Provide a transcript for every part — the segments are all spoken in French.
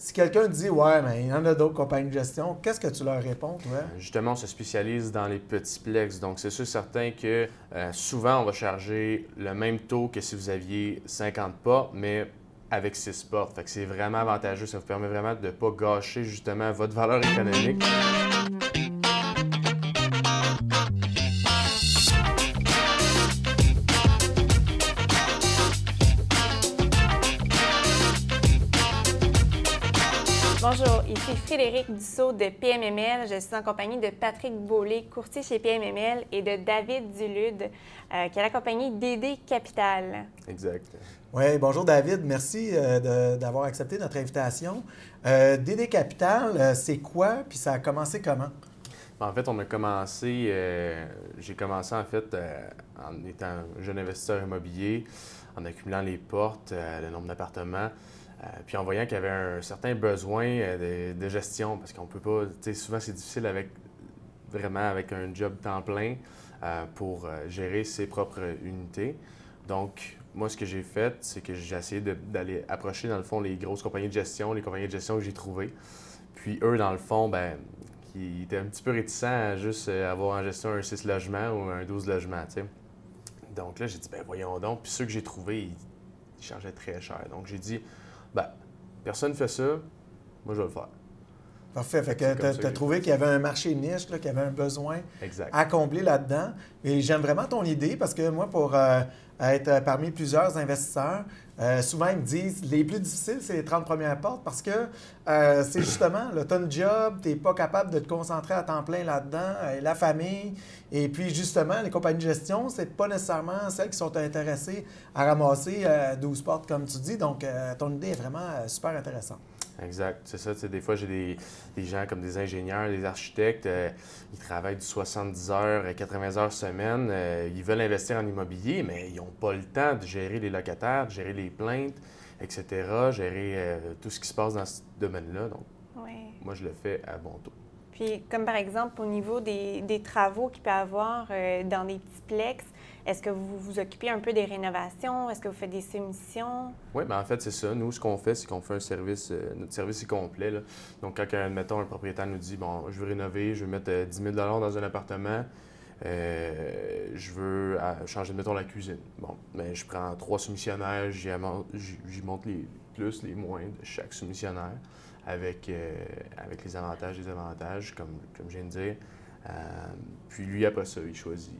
Si quelqu'un dit Ouais, mais il y en a d'autres compagnies de gestion, qu'est-ce que tu leur réponds, toi? Justement, on se spécialise dans les petits plex. Donc, c'est sûr certain que euh, souvent, on va charger le même taux que si vous aviez 50 pas, mais avec 6 portes. Fait que c'est vraiment avantageux. Ça vous permet vraiment de ne pas gâcher justement votre valeur économique. Bonjour, ici Frédéric Dussault de PMML. Je suis en compagnie de Patrick Beaulé, courtier chez PMML, et de David Dulude, euh, qui est la compagnie DD Capital. Exact. Oui, bonjour David. Merci euh, d'avoir accepté notre invitation. Euh, DD Capital, c'est quoi? Puis ça a commencé comment? En fait, on a commencé, j'ai commencé en fait en étant jeune investisseur immobilier, en accumulant les portes, le nombre d'appartements. Euh, puis en voyant qu'il y avait un certain besoin euh, de, gestion, parce qu'on peut pas, tu sais, souvent c'est difficile avec vraiment avec un job temps plein euh, pour gérer ses propres unités. Donc, moi, ce que j'ai fait, c'est que j'ai essayé d'aller approcher, dans le fond, les grosses compagnies de gestion, les compagnies de gestion que j'ai trouvées. Puis eux, dans le fond, ben, qui étaient un petit peu réticents à juste avoir en gestion un 6 logements ou un 12 logements, tu sais. Donc là, j'ai dit, ben voyons donc. Puis ceux que j'ai trouvés, ils chargeaient très cher. Donc j'ai dit, ben, personne ne fait ça, moi je vais le faire. Parfait. Fait que tu as, trouvé qu'il y avait un marché niche, qu'il y avait un besoin à combler là-dedans. Et j'aime vraiment ton idée parce que moi, pour euh, être parmi plusieurs investisseurs, euh, souvent ils me disent les plus difficiles, c'est les 30 premières portes parce que euh, c'est justement, le ton job, tu n'es pas capable de te concentrer à temps plein là-dedans, la famille. Et puis justement, les compagnies de gestion, c'est pas nécessairement celles qui sont intéressées à ramasser 12 portes, comme tu dis. Donc, ton idée est vraiment super intéressante. Exact. C'est ça. Des fois, j'ai des, gens comme des ingénieurs, des architectes, euh, ils travaillent du 70 heures, 80 heures semaine. Euh, ils veulent investir en immobilier, mais ils n'ont pas le temps de gérer les locataires, de gérer les plaintes, etc., gérer euh, tout ce qui se passe dans ce domaine-là. Donc, moi, je le fais à bon taux. Puis, comme par exemple, au niveau des, travaux qu'il peut y avoir dans des petits plex, est-ce que vous vous occupez un peu des rénovations? Est-ce que vous faites des soumissions? Oui, bien en fait, c'est ça. Nous, ce qu'on fait, c'est qu'on fait un service, euh, notre service est complet. Donc, quand, admettons, un propriétaire nous dit, bon, je veux rénover, je veux mettre 10 euh, 000 dans un appartement, euh, je veux changer, mettons, la cuisine. Bon, mais ben, je prends trois soumissionnaires, j'y montre les plus, les moins de chaque soumissionnaire avec, avec les avantages et les désavantages, comme, comme je viens de dire. Euh, puis lui, après ça, il choisit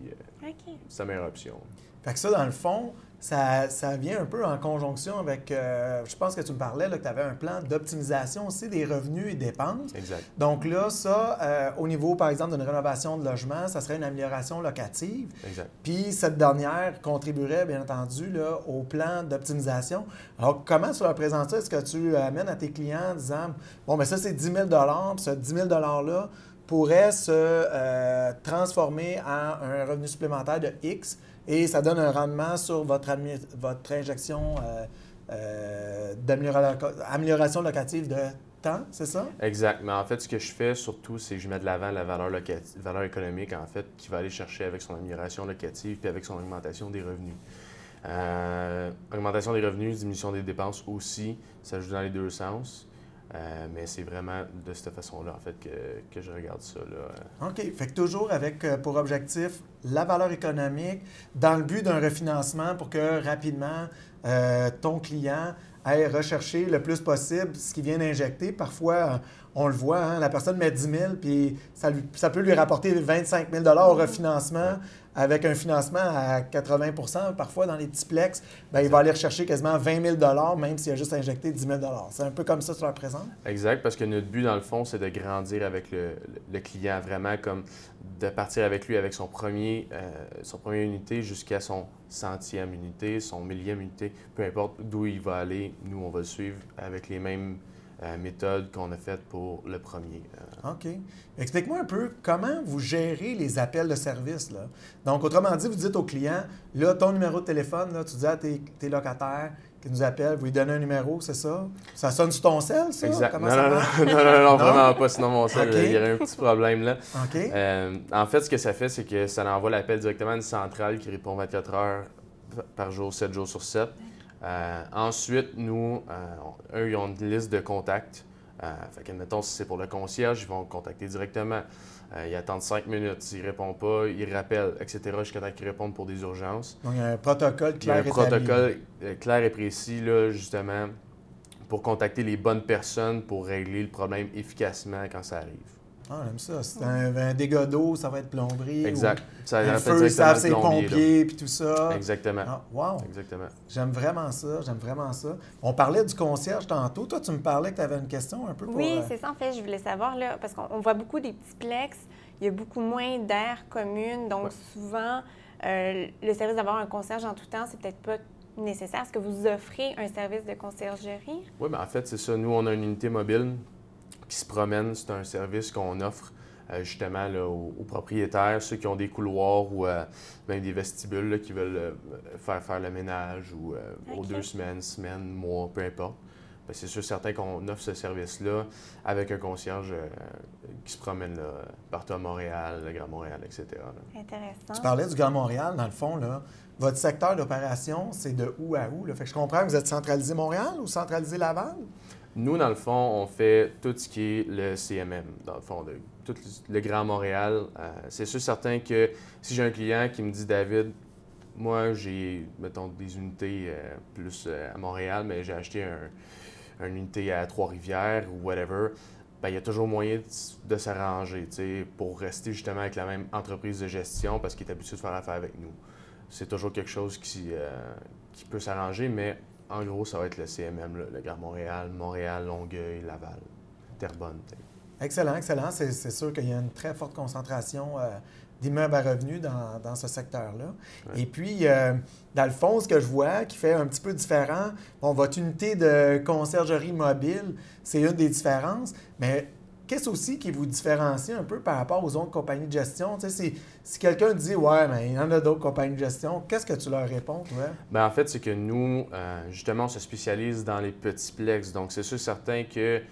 euh, sa meilleure option. Fait que ça, dans le fond, ça, ça vient un peu en conjonction avec, euh, je pense que tu me parlais, là, que tu avais un plan d'optimisation aussi des revenus et dépenses. Exact. Donc là, ça, au niveau, par exemple, d'une rénovation de logement, ça serait une amélioration locative. Exact. Puis cette dernière contribuerait, bien entendu, là, au plan d'optimisation. Alors, comment tu leur présentes ça? Est-ce que tu amènes à tes clients en disant, bon, mais ça, c'est 10 000 puis ce 10 000 $-là, pourrait se euh, transformer en un revenu supplémentaire de X et ça donne un rendement sur votre, votre injection euh, euh, d'amélioration locative de temps, c'est ça? Exact. Mais en fait, ce que je fais surtout, c'est que je mets de l'avant la valeur, valeur économique, en fait, qui va aller chercher avec son amélioration locative puis avec son augmentation des revenus. augmentation des revenus, diminution des dépenses aussi, ça joue dans les deux sens. Euh, mais c'est vraiment de cette façon-là, en fait, que, je regarde ça. Là. OK. Fait que toujours avec euh, pour objectif la valeur économique dans le but d'un refinancement pour que rapidement euh, ton client aille rechercher le plus possible ce qu'il vient d'injecter. Parfois, on le voit, hein, la personne met 10 000 puis ça, ça peut lui rapporter 25 000 au refinancement avec un financement à 80% parfois dans les petits plex, ben, il va aller rechercher quasiment 20 000 même s'il a juste injecté 10 000 C'est un peu comme ça que tu leur présentes? Exact, parce que notre but, dans le fond, c'est de grandir avec le, client, vraiment comme de partir avec lui avec son premier, euh, son première unité jusqu'à son centième unité, son millième unité, peu importe d'où il va aller, nous, on va le suivre avec les mêmes euh, méthode qu'on a faite pour le premier. Euh. OK. Explique-moi un peu comment vous gérez les appels de service. Là. Donc, autrement dit, vous dites au client, là, ton numéro de téléphone, là, tu dis à tes, locataires qui nous appellent, vous lui donnez un numéro, c'est ça? Ça sonne sur ton sel, ça? Exact. non, non, non, non, vraiment pas, sinon mon sel, il y aurait un petit problème là. OK. Euh, en fait, ce que ça fait, c'est que ça envoie l'appel directement à une centrale qui répond 24 heures par jour, 7 jours sur 7. Ensuite, nous, eux, ils ont une liste de contacts. fait que, mettons, si c'est pour le concierge, ils vont contacter directement. ils attendent cinq minutes. S'ils ne répondent pas, ils rappellent, etc., jusqu'à temps qu'ils répondent pour des urgences. Donc, il y a un protocole clair Il y a un protocole clair et précis, là, justement, pour contacter les bonnes personnes pour régler le problème efficacement quand ça arrive. Ah, j'aime ça. C'est un, dégât d'eau, ça va être plomberie. Exact. Ça un feu, ça c'est pompiers, puis tout ça. Exactement. Ah, wow. Exactement. J'aime vraiment ça, j'aime vraiment ça. On parlait du concierge tantôt. Toi, tu me parlais que tu avais une question un peu pour... Oui, euh, c'est ça, en fait. Je voulais savoir, là, parce qu'on voit beaucoup des petits plex. Il y a beaucoup moins d'air commune. Donc, souvent, euh, le service d'avoir un concierge en tout temps, c'est peut-être pas nécessaire. Est-ce que vous offrez un service de conciergerie? Oui, bien, en fait, c'est ça. Nous, on a une unité mobile qui se promène. C'est un service qu'on offre euh, justement aux, propriétaires, ceux qui ont des couloirs ou euh, même des vestibules qui veulent euh, faire faire le ménage ou aux deux semaines, semaines, mois, peu importe. Ben, c'est sûr certain qu'on offre ce service-là avec un concierge qui se promène là, partout à Montréal, le Grand Montréal, etc. Intéressant. Tu parlais du Grand Montréal, dans le fond, là. Votre secteur d'opération, c'est de où à où? Fait que je comprends que vous êtes centralisé Montréal ou centralisé Laval? Nous, dans le fond, on fait tout ce qui est le CMM, dans le fond, de, tout le Grand Montréal. Euh, c'est sûr certain que si j'ai un client qui me dit, David, moi, j'ai, mettons, des unités euh, plus euh, à Montréal, mais j'ai acheté un, une unité à Trois-Rivières ou whatever, ben, il y a toujours moyen de, s'arranger pour rester justement avec la même entreprise de gestion parce qu'il est habitué de faire affaire avec nous. C'est toujours quelque chose qui, qui peut s'arranger, mais en gros, ça va être le CMM, le Gare Montréal, Montréal, Longueuil, Laval, Terrebonne. Excellent, excellent. C'est sûr qu'il y a une très forte concentration euh, d'immeubles à revenus dans, ce secteur-là. Et puis, euh, dans le fond, ce que je vois qui fait un petit peu différent, bon, votre unité de conciergerie mobile, c'est une des différences, mais Qu'est-ce aussi qui vous différencie un peu par rapport aux autres compagnies de gestion? si, quelqu'un dit Ouais, mais il y en a d'autres compagnies de gestion, qu'est-ce que tu leur réponds? Bien, en fait, c'est que nous, euh, justement, on se spécialise dans les petits plex. Donc, c'est sûr certain que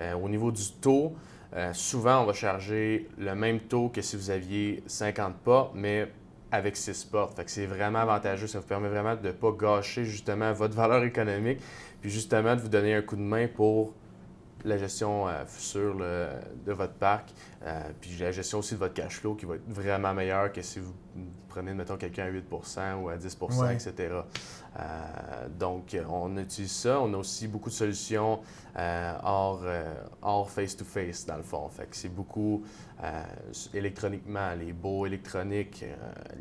euh, au niveau du taux, euh, souvent, on va charger le même taux que si vous aviez 50 pas, mais avec 6 portes. Fait que c'est vraiment avantageux. Ça vous permet vraiment de ne pas gâcher justement votre valeur économique, puis justement de vous donner un coup de main pour la gestion euh, future de votre parc, euh, puis la gestion aussi de votre cash flow qui va être vraiment meilleure que si vous prenez, mettons, quelqu'un à 8% ou à 10% etc. Euh, donc, on utilise ça. On a aussi beaucoup de solutions hors, face-to-face, dans le fond. Fait que c'est beaucoup électroniquement, les beaux électroniques,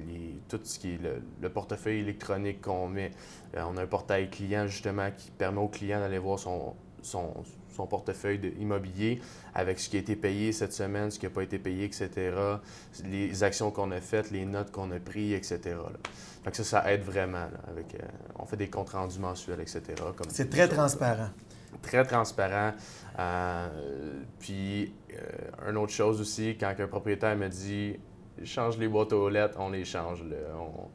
les, tout ce qui est le, le portefeuille électronique qu'on met. on a un portail client, justement, qui permet au client d'aller voir son, son, son portefeuille immobilier avec ce qui a été payé cette semaine, ce qui n'a pas été payé, etc., les actions qu'on a faites, les notes qu'on a prises, etc. Donc ça, ça aide vraiment. avec, euh, on fait des comptes rendus mensuels, etc. C'est très transparent. Très transparent. Euh, puis, euh, une autre chose aussi, quand un propriétaire me dit change les boîtes aux lettres, on les change. On,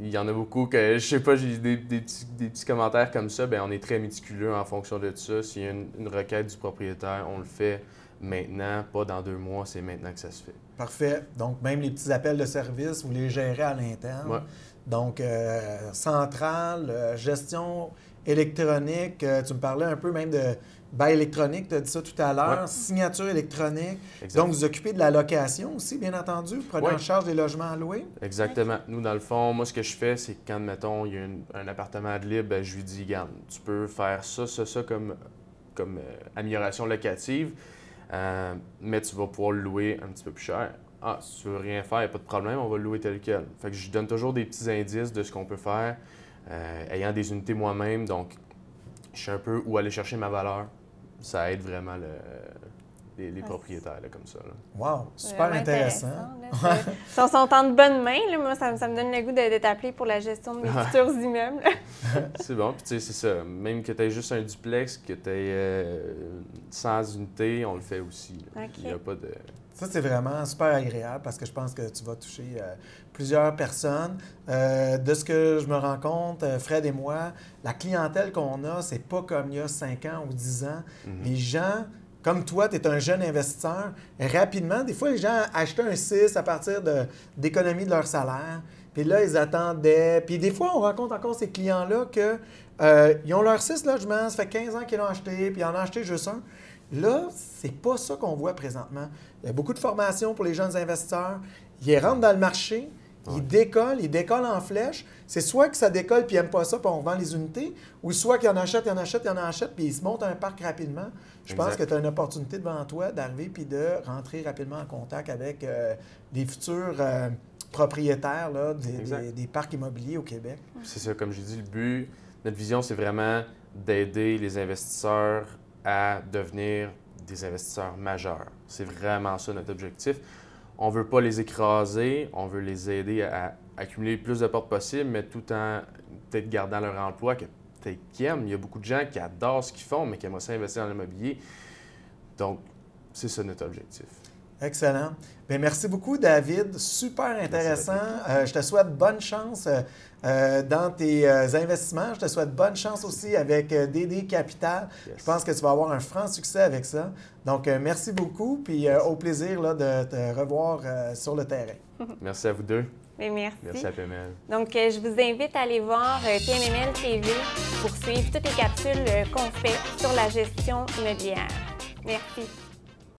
il y en a beaucoup que, je sais pas, j'ai des, des, petits, commentaires comme ça, bien, on est très méticuleux en fonction de ça. S'il y a une, requête du propriétaire, on le fait maintenant, pas dans deux mois, c'est maintenant que ça se fait. Parfait. Donc, même les petits appels de service, vous les gérez à l'interne. Donc, euh, centrale, euh, gestion électronique, euh, tu me parlais un peu même de bail électronique, tu as dit ça tout à l'heure, signature électronique. Donc, vous occupez de la location aussi, bien entendu, vous prenez en charge des logements à louer. Exactement. Nous, dans le fond, moi, ce que je fais, c'est que quand, mettons, il y a un appartement de libre, ben, je lui dis, garde, tu peux faire ça, ça, ça comme, comme euh, amélioration locative, euh, mais tu vas pouvoir le louer un petit peu plus cher. Ah, si tu veux rien faire, il n'y a pas de problème, on va le louer tel quel. Fait que je donne toujours des petits indices de ce qu'on peut faire, euh, ayant des unités moi-même, donc je sais un peu où aller chercher ma valeur ça aide vraiment les, propriétaires comme ça. Wow, super intéressant. si on s'entend de bonnes mains, moi, ça, me donne le goût d'être appelé pour la gestion de mes futurs immeubles. c'est bon, puis tu sais, c'est ça. Même que tu aies juste un duplex, que tu aies euh, 100 unités, on le fait aussi. Il n'y a pas de... Ça, c'est vraiment super agréable parce que je pense que tu vas toucher euh, plusieurs personnes. Euh, de ce que je me rends compte, euh, Fred et moi, la clientèle qu'on a, c'est pas comme il y a 5 ans ou 10 ans. Mhm. Les gens, comme toi, tu es un jeune investisseur, rapidement, des fois, les gens achètent un 6 à partir d'économies de, leur salaire. Puis là, ils attendaient. Puis des fois, on rencontre encore ces clients-là que euh, ils ont leur six logements, ça fait 15 ans qu'ils l'ont acheté, puis ils en ont acheté juste un. Là, c'est pas ça qu'on voit présentement. Il y a beaucoup de formations pour les jeunes investisseurs. Ils rentrent dans le marché, ils décollent, ils décollent en flèche. C'est soit que ça décolle puis ils n'aiment pas ça puis on vend les unités, ou soit qu'ils en achètent, ils en achètent, ils en achètent puis ils se montent un parc rapidement. Je pense que tu as une opportunité devant toi d'arriver puis de rentrer rapidement en contact avec euh, des futurs euh, propriétaires des, parcs immobiliers au Québec. C'est ça, comme je dis, le but, notre vision, c'est vraiment d'aider les investisseurs à devenir des investisseurs majeurs. C'est vraiment ça notre objectif. On ne veut pas les écraser, on veut les aider à accumuler le plus de portes possible, mais tout en peut-être gardant leur emploi, que peut-être qu'ils aiment. Il y a beaucoup de gens qui adorent ce qu'ils font, mais qui aimeraient ça investir dans l'immobilier. Donc, c'est ça notre objectif. Excellent. Bien, merci beaucoup, David. Super intéressant. Euh, je te souhaite bonne chance euh, euh, dans tes investissements. Je te souhaite bonne chance aussi avec DD Capital. Je pense que tu vas avoir un franc succès avec ça. Donc, merci beaucoup. Puis, au plaisir là, de te revoir sur le terrain. Merci à vous deux. merci. Merci à PML. Donc, je vous invite à aller voir PML TV pour suivre toutes les capsules qu'on fait sur la gestion immobilière. Merci.